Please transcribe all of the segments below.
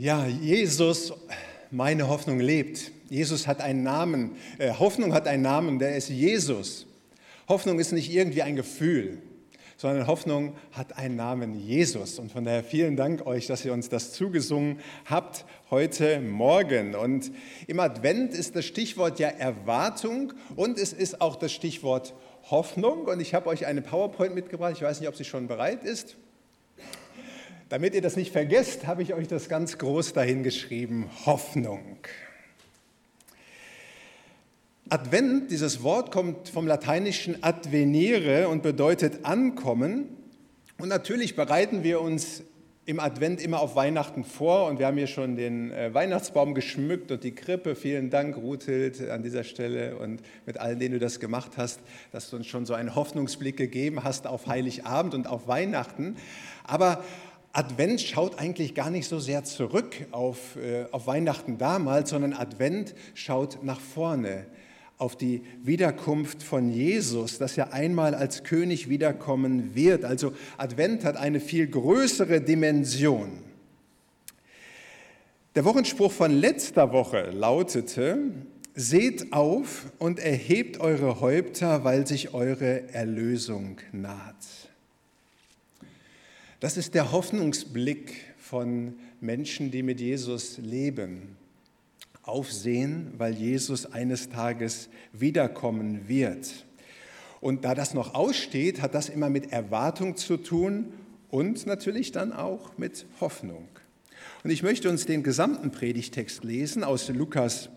Ja, Jesus, meine Hoffnung lebt. Jesus hat einen Namen. Äh, Hoffnung hat einen Namen, der ist Jesus. Hoffnung ist nicht irgendwie ein Gefühl, sondern Hoffnung hat einen Namen Jesus. Und von daher vielen Dank euch, dass ihr uns das zugesungen habt heute Morgen. Und im Advent ist das Stichwort ja Erwartung und es ist auch das Stichwort Hoffnung. Und ich habe euch eine PowerPoint mitgebracht. Ich weiß nicht, ob sie schon bereit ist. Damit ihr das nicht vergesst, habe ich euch das ganz groß dahin geschrieben, Hoffnung. Advent, dieses Wort kommt vom lateinischen advenire und bedeutet ankommen. Und natürlich bereiten wir uns im Advent immer auf Weihnachten vor und wir haben hier schon den äh, Weihnachtsbaum geschmückt und die Krippe. Vielen Dank, Ruthild, an dieser Stelle und mit allen, denen du das gemacht hast, dass du uns schon so einen Hoffnungsblick gegeben hast auf Heiligabend und auf Weihnachten. Aber Advent schaut eigentlich gar nicht so sehr zurück auf, äh, auf Weihnachten damals, sondern Advent schaut nach vorne auf die Wiederkunft von Jesus, das ja einmal als König wiederkommen wird. Also Advent hat eine viel größere Dimension. Der Wochenspruch von letzter Woche lautete, Seht auf und erhebt eure Häupter, weil sich eure Erlösung naht. Das ist der Hoffnungsblick von Menschen, die mit Jesus leben. Aufsehen, weil Jesus eines Tages wiederkommen wird. Und da das noch aussteht, hat das immer mit Erwartung zu tun und natürlich dann auch mit Hoffnung. Und ich möchte uns den gesamten Predigtext lesen aus Lukas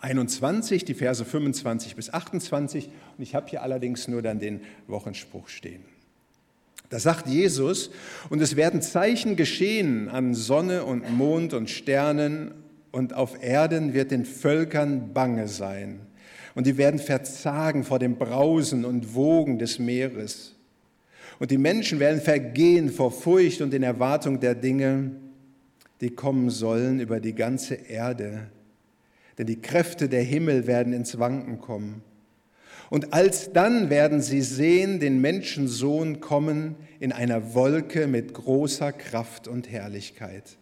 21, die Verse 25 bis 28. Und ich habe hier allerdings nur dann den Wochenspruch stehen. Da sagt Jesus, und es werden Zeichen geschehen an Sonne und Mond und Sternen, und auf Erden wird den Völkern bange sein. Und die werden verzagen vor dem Brausen und Wogen des Meeres. Und die Menschen werden vergehen vor Furcht und in Erwartung der Dinge, die kommen sollen über die ganze Erde. Denn die Kräfte der Himmel werden ins Wanken kommen. Und alsdann werden sie sehen den Menschensohn kommen in einer Wolke mit großer Kraft und Herrlichkeit.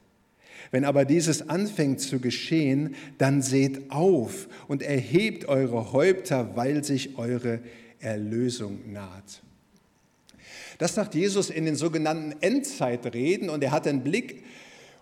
Wenn aber dieses anfängt zu geschehen, dann seht auf und erhebt eure Häupter, weil sich eure Erlösung naht. Das sagt Jesus in den sogenannten Endzeitreden und er hat einen Blick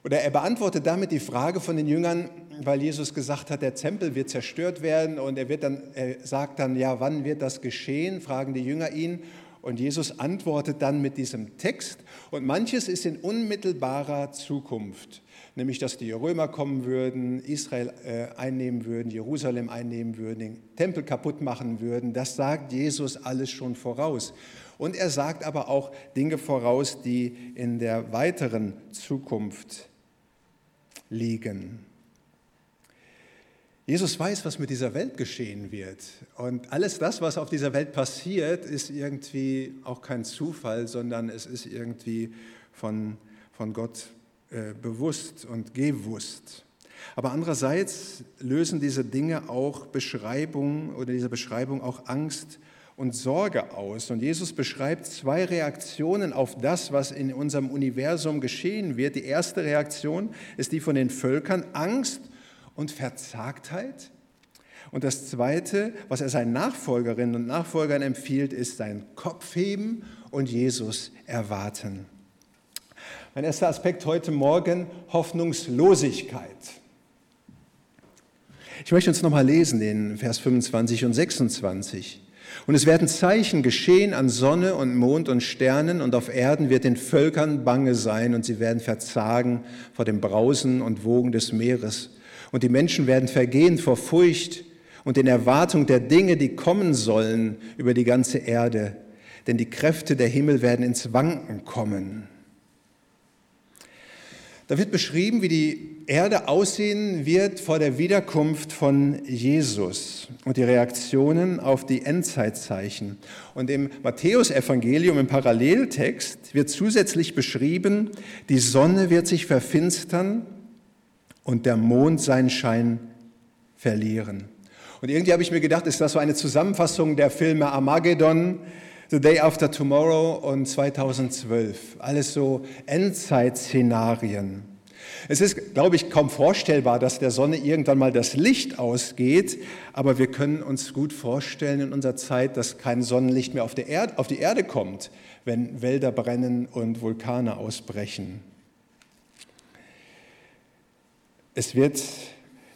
oder er beantwortet damit die Frage von den Jüngern, weil Jesus gesagt hat, der Tempel wird zerstört werden und er, wird dann, er sagt dann, ja, wann wird das geschehen? Fragen die Jünger ihn. Und Jesus antwortet dann mit diesem Text. Und manches ist in unmittelbarer Zukunft, nämlich dass die Römer kommen würden, Israel äh, einnehmen würden, Jerusalem einnehmen würden, den Tempel kaputt machen würden. Das sagt Jesus alles schon voraus. Und er sagt aber auch Dinge voraus, die in der weiteren Zukunft liegen. Jesus weiß, was mit dieser Welt geschehen wird. Und alles das, was auf dieser Welt passiert, ist irgendwie auch kein Zufall, sondern es ist irgendwie von, von Gott äh, bewusst und gewusst. Aber andererseits lösen diese Dinge auch Beschreibung oder diese Beschreibung auch Angst und Sorge aus. Und Jesus beschreibt zwei Reaktionen auf das, was in unserem Universum geschehen wird. Die erste Reaktion ist die von den Völkern, Angst und Verzagtheit. Und das Zweite, was er seinen Nachfolgerinnen und Nachfolgern empfiehlt, ist sein Kopfheben und Jesus erwarten. Mein erster Aspekt heute Morgen, Hoffnungslosigkeit. Ich möchte uns nochmal lesen, den Vers 25 und 26. Und es werden Zeichen geschehen an Sonne und Mond und Sternen und auf Erden wird den Völkern bange sein und sie werden verzagen vor dem Brausen und Wogen des Meeres. Und die Menschen werden vergehen vor Furcht und in Erwartung der Dinge, die kommen sollen über die ganze Erde. Denn die Kräfte der Himmel werden ins Wanken kommen. Da wird beschrieben, wie die Erde aussehen wird vor der Wiederkunft von Jesus und die Reaktionen auf die Endzeitzeichen. Und im Matthäusevangelium im Paralleltext wird zusätzlich beschrieben, die Sonne wird sich verfinstern und der Mond seinen Schein verlieren. Und irgendwie habe ich mir gedacht, ist das so eine Zusammenfassung der Filme Armageddon, The Day After Tomorrow und 2012. Alles so Endzeitszenarien. Es ist, glaube ich, kaum vorstellbar, dass der Sonne irgendwann mal das Licht ausgeht, aber wir können uns gut vorstellen in unserer Zeit, dass kein Sonnenlicht mehr auf, Erde, auf die Erde kommt, wenn Wälder brennen und Vulkane ausbrechen. Es wird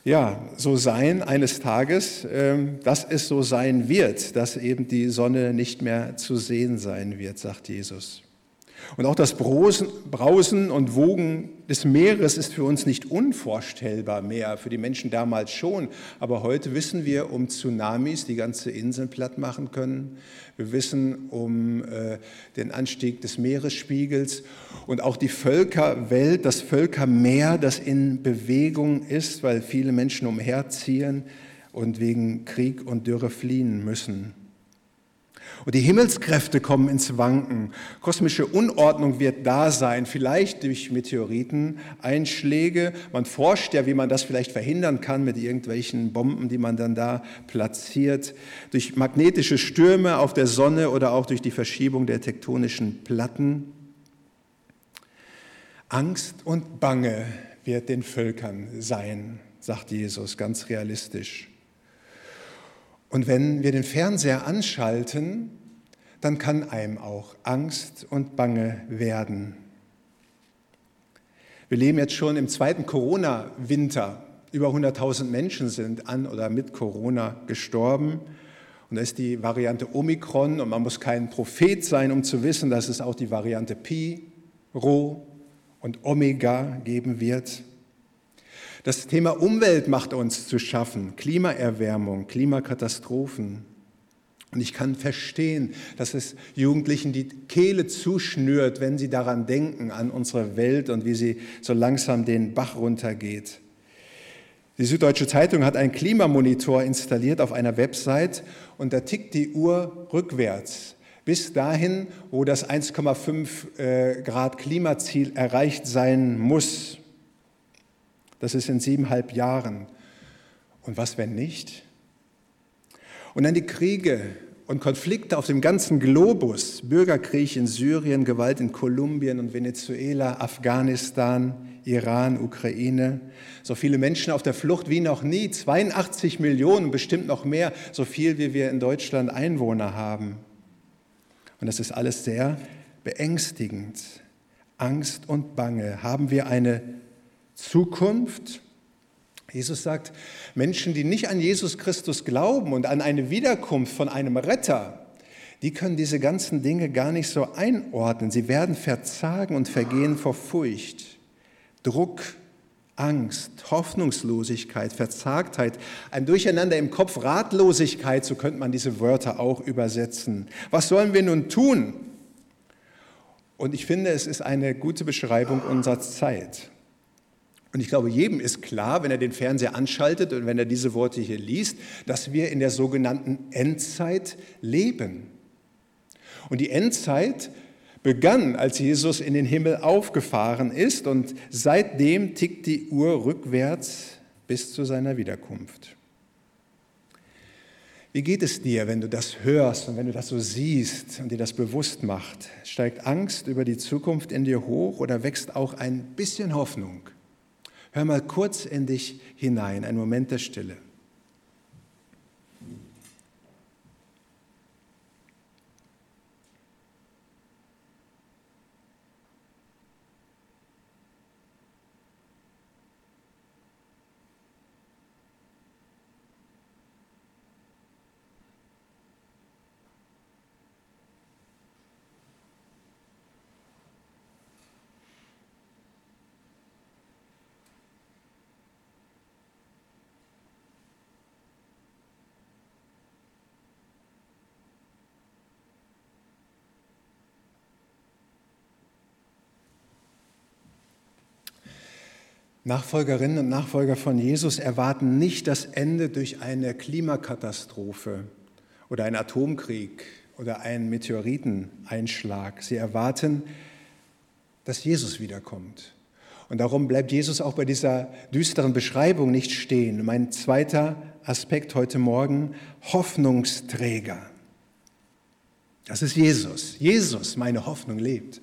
ja so sein eines Tages, ähm, dass es so sein wird, dass eben die Sonne nicht mehr zu sehen sein wird, sagt Jesus. Und auch das Brausen und Wogen des Meeres ist für uns nicht unvorstellbar mehr, für die Menschen damals schon. Aber heute wissen wir um Tsunamis, die ganze Inseln platt machen können. Wir wissen um äh, den Anstieg des Meeresspiegels und auch die Völkerwelt, das Völkermeer, das in Bewegung ist, weil viele Menschen umherziehen und wegen Krieg und Dürre fliehen müssen. Und die Himmelskräfte kommen ins Wanken. Kosmische Unordnung wird da sein, vielleicht durch Meteoriteneinschläge. Man forscht ja, wie man das vielleicht verhindern kann mit irgendwelchen Bomben, die man dann da platziert. Durch magnetische Stürme auf der Sonne oder auch durch die Verschiebung der tektonischen Platten. Angst und Bange wird den Völkern sein, sagt Jesus ganz realistisch. Und wenn wir den Fernseher anschalten, dann kann einem auch Angst und Bange werden. Wir leben jetzt schon im zweiten Corona-Winter. Über 100.000 Menschen sind an oder mit Corona gestorben. Und da ist die Variante Omikron und man muss kein Prophet sein, um zu wissen, dass es auch die Variante Pi, Rho und Omega geben wird. Das Thema Umwelt macht uns zu schaffen, Klimaerwärmung, Klimakatastrophen. Und ich kann verstehen, dass es Jugendlichen die Kehle zuschnürt, wenn sie daran denken, an unsere Welt und wie sie so langsam den Bach runtergeht. Die Süddeutsche Zeitung hat einen Klimamonitor installiert auf einer Website und da tickt die Uhr rückwärts bis dahin, wo das 1,5 äh, Grad Klimaziel erreicht sein muss. Das ist in siebeneinhalb Jahren. Und was, wenn nicht? Und dann die Kriege und Konflikte auf dem ganzen Globus, Bürgerkrieg in Syrien, Gewalt in Kolumbien und Venezuela, Afghanistan, Iran, Ukraine. So viele Menschen auf der Flucht wie noch nie, 82 Millionen, bestimmt noch mehr, so viel wie wir in Deutschland Einwohner haben. Und das ist alles sehr beängstigend. Angst und Bange. Haben wir eine Zukunft. Jesus sagt, Menschen, die nicht an Jesus Christus glauben und an eine Wiederkunft von einem Retter, die können diese ganzen Dinge gar nicht so einordnen. Sie werden verzagen und vergehen vor Furcht, Druck, Angst, Hoffnungslosigkeit, Verzagtheit, ein Durcheinander im Kopf, Ratlosigkeit, so könnte man diese Wörter auch übersetzen. Was sollen wir nun tun? Und ich finde, es ist eine gute Beschreibung unserer Zeit. Und ich glaube, jedem ist klar, wenn er den Fernseher anschaltet und wenn er diese Worte hier liest, dass wir in der sogenannten Endzeit leben. Und die Endzeit begann, als Jesus in den Himmel aufgefahren ist und seitdem tickt die Uhr rückwärts bis zu seiner Wiederkunft. Wie geht es dir, wenn du das hörst und wenn du das so siehst und dir das bewusst macht? Steigt Angst über die Zukunft in dir hoch oder wächst auch ein bisschen Hoffnung? Hör mal kurz in dich hinein, ein Moment der Stille. Nachfolgerinnen und Nachfolger von Jesus erwarten nicht das Ende durch eine Klimakatastrophe oder einen Atomkrieg oder einen Meteoriteneinschlag. Sie erwarten, dass Jesus wiederkommt. Und darum bleibt Jesus auch bei dieser düsteren Beschreibung nicht stehen. Mein zweiter Aspekt heute Morgen, Hoffnungsträger. Das ist Jesus. Jesus, meine Hoffnung, lebt.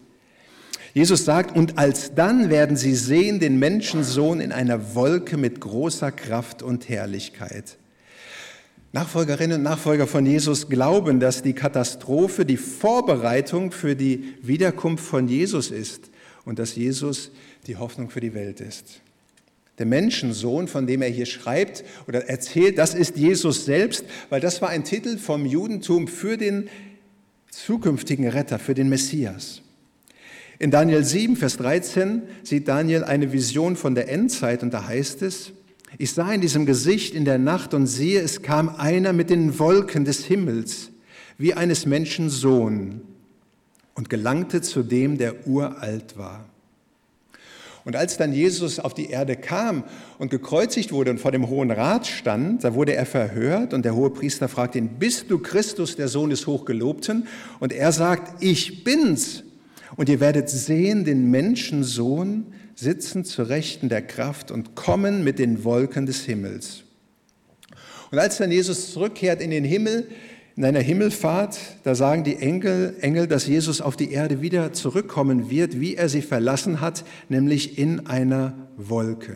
Jesus sagt, und alsdann werden sie sehen den Menschensohn in einer Wolke mit großer Kraft und Herrlichkeit. Nachfolgerinnen und Nachfolger von Jesus glauben, dass die Katastrophe die Vorbereitung für die Wiederkunft von Jesus ist und dass Jesus die Hoffnung für die Welt ist. Der Menschensohn, von dem er hier schreibt oder erzählt, das ist Jesus selbst, weil das war ein Titel vom Judentum für den zukünftigen Retter, für den Messias. In Daniel 7, Vers 13 sieht Daniel eine Vision von der Endzeit und da heißt es, ich sah in diesem Gesicht in der Nacht und siehe, es kam einer mit den Wolken des Himmels, wie eines Menschen Sohn, und gelangte zu dem, der uralt war. Und als dann Jesus auf die Erde kam und gekreuzigt wurde und vor dem Hohen Rat stand, da wurde er verhört und der hohe Priester fragt ihn, bist du Christus, der Sohn des Hochgelobten? Und er sagt, ich bin's. Und ihr werdet sehen den Menschensohn sitzen zu Rechten der Kraft und kommen mit den Wolken des Himmels. Und als dann Jesus zurückkehrt in den Himmel, in einer Himmelfahrt, da sagen die Engel, Engel, dass Jesus auf die Erde wieder zurückkommen wird, wie er sie verlassen hat, nämlich in einer Wolke.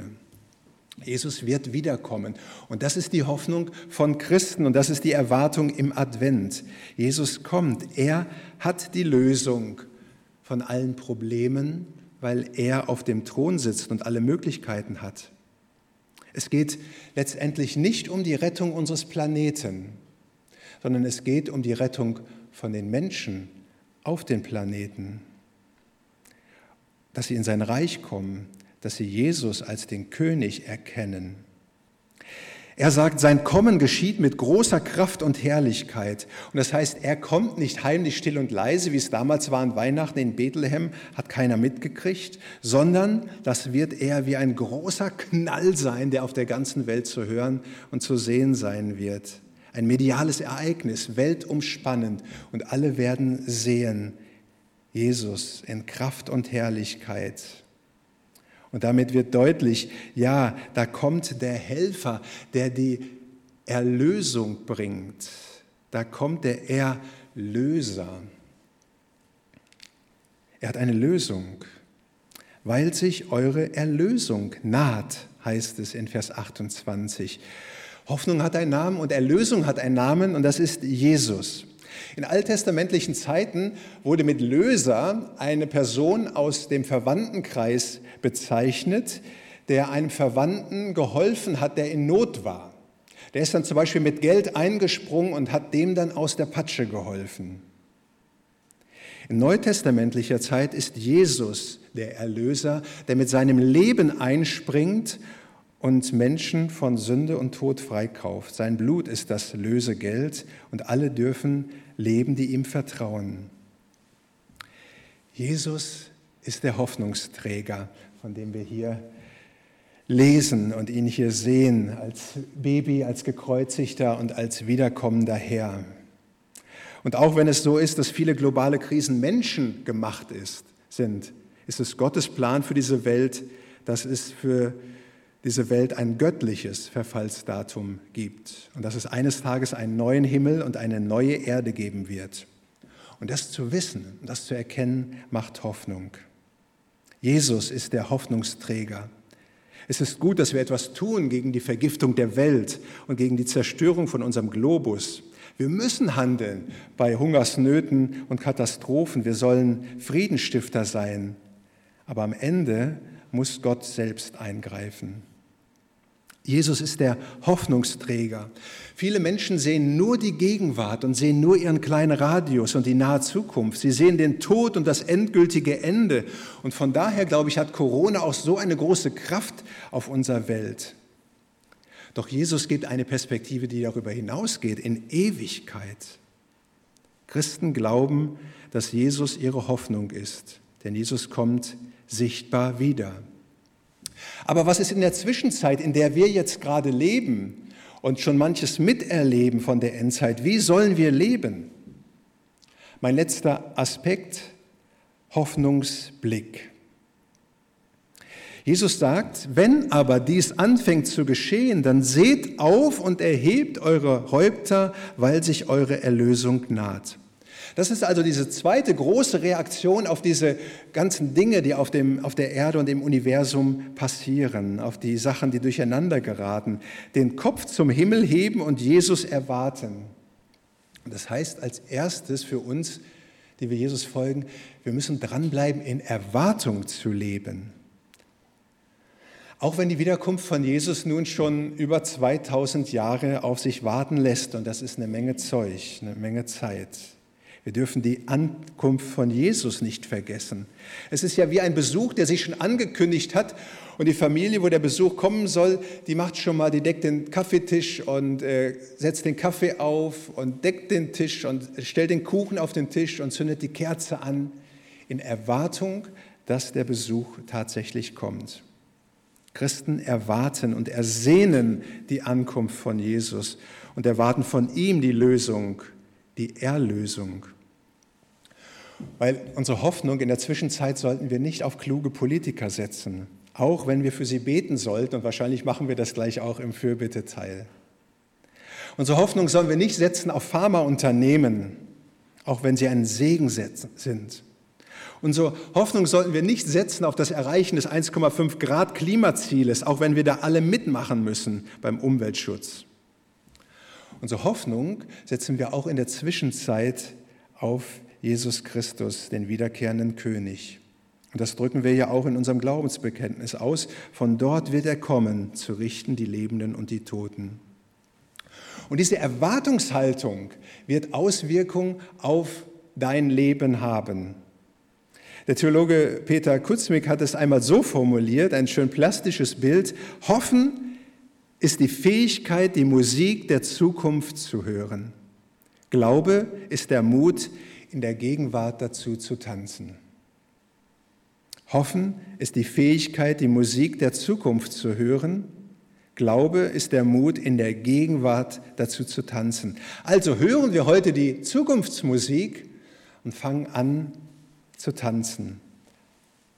Jesus wird wiederkommen. Und das ist die Hoffnung von Christen und das ist die Erwartung im Advent. Jesus kommt. Er hat die Lösung von allen Problemen, weil er auf dem Thron sitzt und alle Möglichkeiten hat. Es geht letztendlich nicht um die Rettung unseres Planeten, sondern es geht um die Rettung von den Menschen auf den Planeten, dass sie in sein Reich kommen, dass sie Jesus als den König erkennen. Er sagt, sein Kommen geschieht mit großer Kraft und Herrlichkeit. Und das heißt, er kommt nicht heimlich still und leise, wie es damals war an Weihnachten in Bethlehem, hat keiner mitgekriegt, sondern das wird er wie ein großer Knall sein, der auf der ganzen Welt zu hören und zu sehen sein wird. Ein mediales Ereignis, weltumspannend. Und alle werden sehen, Jesus in Kraft und Herrlichkeit. Und damit wird deutlich, ja, da kommt der Helfer, der die Erlösung bringt. Da kommt der Erlöser. Er hat eine Lösung, weil sich eure Erlösung naht, heißt es in Vers 28. Hoffnung hat einen Namen und Erlösung hat einen Namen und das ist Jesus. In alttestamentlichen Zeiten wurde mit Löser eine Person aus dem Verwandtenkreis bezeichnet, der einem Verwandten geholfen hat, der in Not war. Der ist dann zum Beispiel mit Geld eingesprungen und hat dem dann aus der Patsche geholfen. In neutestamentlicher Zeit ist Jesus der Erlöser, der mit seinem Leben einspringt und Menschen von Sünde und Tod freikauft. Sein Blut ist das Lösegeld und alle dürfen leben, die ihm vertrauen. Jesus ist der Hoffnungsträger, von dem wir hier lesen und ihn hier sehen, als Baby, als gekreuzigter und als wiederkommender Herr. Und auch wenn es so ist, dass viele globale Krisen menschengemacht ist, sind, ist es Gottes Plan für diese Welt, dass es für diese Welt ein göttliches Verfallsdatum gibt und dass es eines Tages einen neuen Himmel und eine neue Erde geben wird. Und das zu wissen, das zu erkennen, macht Hoffnung. Jesus ist der Hoffnungsträger. Es ist gut, dass wir etwas tun gegen die Vergiftung der Welt und gegen die Zerstörung von unserem Globus. Wir müssen handeln bei Hungersnöten und Katastrophen. Wir sollen Friedenstifter sein. Aber am Ende muss Gott selbst eingreifen. Jesus ist der Hoffnungsträger. Viele Menschen sehen nur die Gegenwart und sehen nur ihren kleinen Radius und die nahe Zukunft. Sie sehen den Tod und das endgültige Ende. Und von daher, glaube ich, hat Corona auch so eine große Kraft auf unserer Welt. Doch Jesus gibt eine Perspektive, die darüber hinausgeht, in Ewigkeit. Christen glauben, dass Jesus ihre Hoffnung ist, denn Jesus kommt sichtbar wieder. Aber was ist in der Zwischenzeit, in der wir jetzt gerade leben und schon manches miterleben von der Endzeit? Wie sollen wir leben? Mein letzter Aspekt, Hoffnungsblick. Jesus sagt, wenn aber dies anfängt zu geschehen, dann seht auf und erhebt eure Häupter, weil sich eure Erlösung naht. Das ist also diese zweite große Reaktion auf diese ganzen Dinge, die auf, dem, auf der Erde und im Universum passieren, auf die Sachen, die durcheinander geraten. Den Kopf zum Himmel heben und Jesus erwarten. Das heißt als erstes für uns, die wir Jesus folgen, wir müssen dranbleiben, in Erwartung zu leben. Auch wenn die Wiederkunft von Jesus nun schon über 2000 Jahre auf sich warten lässt, und das ist eine Menge Zeug, eine Menge Zeit. Wir dürfen die Ankunft von Jesus nicht vergessen. Es ist ja wie ein Besuch, der sich schon angekündigt hat und die Familie, wo der Besuch kommen soll, die macht schon mal, die deckt den Kaffeetisch und äh, setzt den Kaffee auf und deckt den Tisch und stellt den Kuchen auf den Tisch und zündet die Kerze an in Erwartung, dass der Besuch tatsächlich kommt. Christen erwarten und ersehnen die Ankunft von Jesus und erwarten von ihm die Lösung, die Erlösung. Weil unsere Hoffnung in der Zwischenzeit sollten wir nicht auf kluge Politiker setzen, auch wenn wir für sie beten sollten und wahrscheinlich machen wir das gleich auch im Fürbitteteil. Unsere Hoffnung sollen wir nicht setzen auf Pharmaunternehmen, auch wenn sie ein Segen sind. Unsere Hoffnung sollten wir nicht setzen auf das Erreichen des 1,5 Grad Klimazieles, auch wenn wir da alle mitmachen müssen beim Umweltschutz. Unsere Hoffnung setzen wir auch in der Zwischenzeit auf Jesus Christus, den wiederkehrenden König. Und das drücken wir ja auch in unserem Glaubensbekenntnis aus. Von dort wird er kommen, zu richten die Lebenden und die Toten. Und diese Erwartungshaltung wird Auswirkungen auf dein Leben haben. Der Theologe Peter Kutzmik hat es einmal so formuliert, ein schön plastisches Bild. Hoffen ist die Fähigkeit, die Musik der Zukunft zu hören. Glaube ist der Mut, in der Gegenwart dazu zu tanzen. Hoffen ist die Fähigkeit, die Musik der Zukunft zu hören. Glaube ist der Mut, in der Gegenwart dazu zu tanzen. Also hören wir heute die Zukunftsmusik und fangen an, zu tanzen.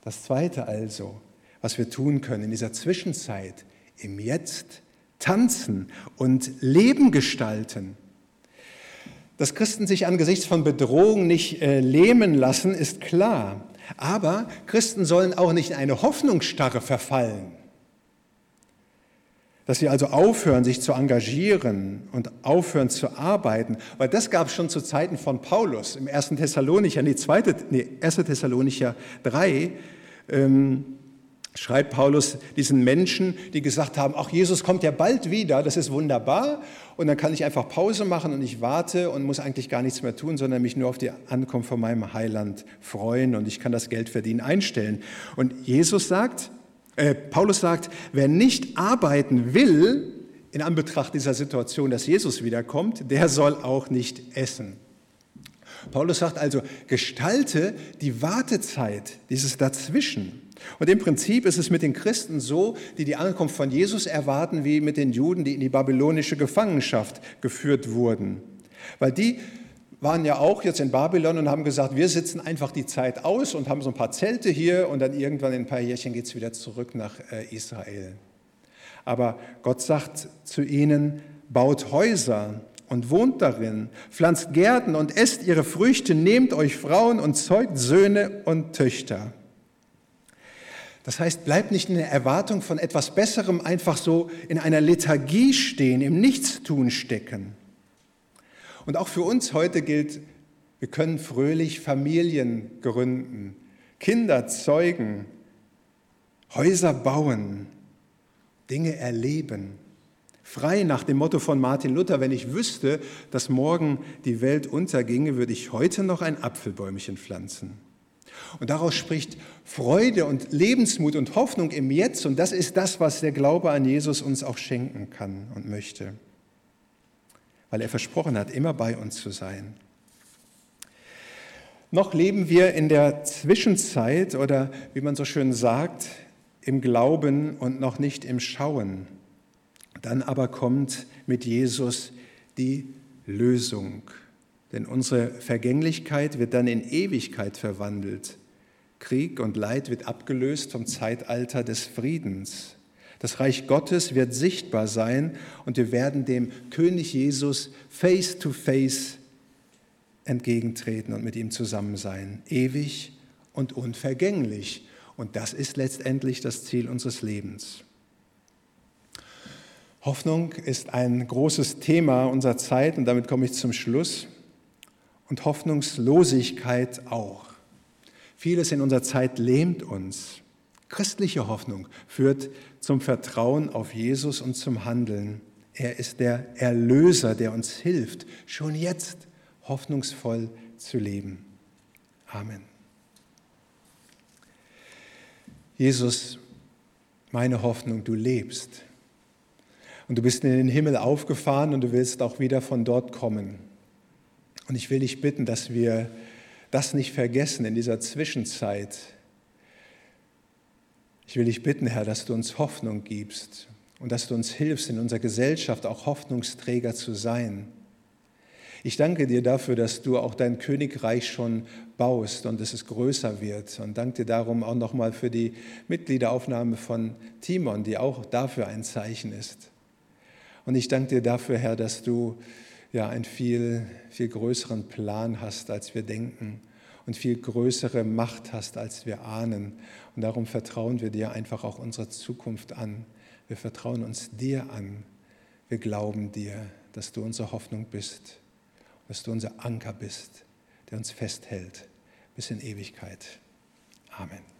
Das Zweite also, was wir tun können in dieser Zwischenzeit, im Jetzt tanzen und Leben gestalten. Dass Christen sich angesichts von Bedrohungen nicht äh, lähmen lassen, ist klar. Aber Christen sollen auch nicht in eine Hoffnungsstarre verfallen dass sie also aufhören, sich zu engagieren und aufhören zu arbeiten, weil das gab es schon zu Zeiten von Paulus im 1. Thessalonicher, nee, zweite, nee 1. Thessalonicher 3, ähm, schreibt Paulus diesen Menschen, die gesagt haben, ach, Jesus kommt ja bald wieder, das ist wunderbar und dann kann ich einfach Pause machen und ich warte und muss eigentlich gar nichts mehr tun, sondern mich nur auf die Ankunft von meinem Heiland freuen und ich kann das Geld verdienen einstellen. Und Jesus sagt, äh, Paulus sagt, wer nicht arbeiten will, in Anbetracht dieser Situation, dass Jesus wiederkommt, der soll auch nicht essen. Paulus sagt also, gestalte die Wartezeit, dieses Dazwischen. Und im Prinzip ist es mit den Christen so, die die Ankunft von Jesus erwarten, wie mit den Juden, die in die babylonische Gefangenschaft geführt wurden. Weil die waren ja auch jetzt in Babylon und haben gesagt, wir sitzen einfach die Zeit aus und haben so ein paar Zelte hier und dann irgendwann in ein paar Jährchen geht es wieder zurück nach äh, Israel. Aber Gott sagt zu ihnen, baut Häuser und wohnt darin, pflanzt Gärten und esst ihre Früchte, nehmt euch Frauen und zeugt Söhne und Töchter. Das heißt, bleibt nicht in der Erwartung von etwas Besserem einfach so in einer Lethargie stehen, im Nichtstun stecken. Und auch für uns heute gilt, wir können fröhlich Familien gründen, Kinder zeugen, Häuser bauen, Dinge erleben. Frei nach dem Motto von Martin Luther, wenn ich wüsste, dass morgen die Welt unterginge, würde ich heute noch ein Apfelbäumchen pflanzen. Und daraus spricht Freude und Lebensmut und Hoffnung im Jetzt. Und das ist das, was der Glaube an Jesus uns auch schenken kann und möchte weil er versprochen hat, immer bei uns zu sein. Noch leben wir in der Zwischenzeit oder wie man so schön sagt, im Glauben und noch nicht im Schauen. Dann aber kommt mit Jesus die Lösung. Denn unsere Vergänglichkeit wird dann in Ewigkeit verwandelt. Krieg und Leid wird abgelöst vom Zeitalter des Friedens. Das Reich Gottes wird sichtbar sein und wir werden dem König Jesus face to face entgegentreten und mit ihm zusammen sein, ewig und unvergänglich. Und das ist letztendlich das Ziel unseres Lebens. Hoffnung ist ein großes Thema unserer Zeit und damit komme ich zum Schluss. Und Hoffnungslosigkeit auch. Vieles in unserer Zeit lähmt uns. Christliche Hoffnung führt zum Vertrauen auf Jesus und zum Handeln. Er ist der Erlöser, der uns hilft, schon jetzt hoffnungsvoll zu leben. Amen. Jesus, meine Hoffnung, du lebst. Und du bist in den Himmel aufgefahren und du willst auch wieder von dort kommen. Und ich will dich bitten, dass wir das nicht vergessen in dieser Zwischenzeit. Ich will dich bitten, Herr, dass du uns Hoffnung gibst und dass du uns hilfst, in unserer Gesellschaft auch Hoffnungsträger zu sein. Ich danke dir dafür, dass du auch dein Königreich schon baust und dass es größer wird. Und danke dir darum auch nochmal für die Mitgliederaufnahme von Timon, die auch dafür ein Zeichen ist. Und ich danke dir dafür, Herr, dass du ja einen viel, viel größeren Plan hast, als wir denken und viel größere Macht hast, als wir ahnen. Und darum vertrauen wir dir einfach auch unsere Zukunft an. Wir vertrauen uns dir an. Wir glauben dir, dass du unsere Hoffnung bist dass du unser Anker bist, der uns festhält bis in Ewigkeit. Amen.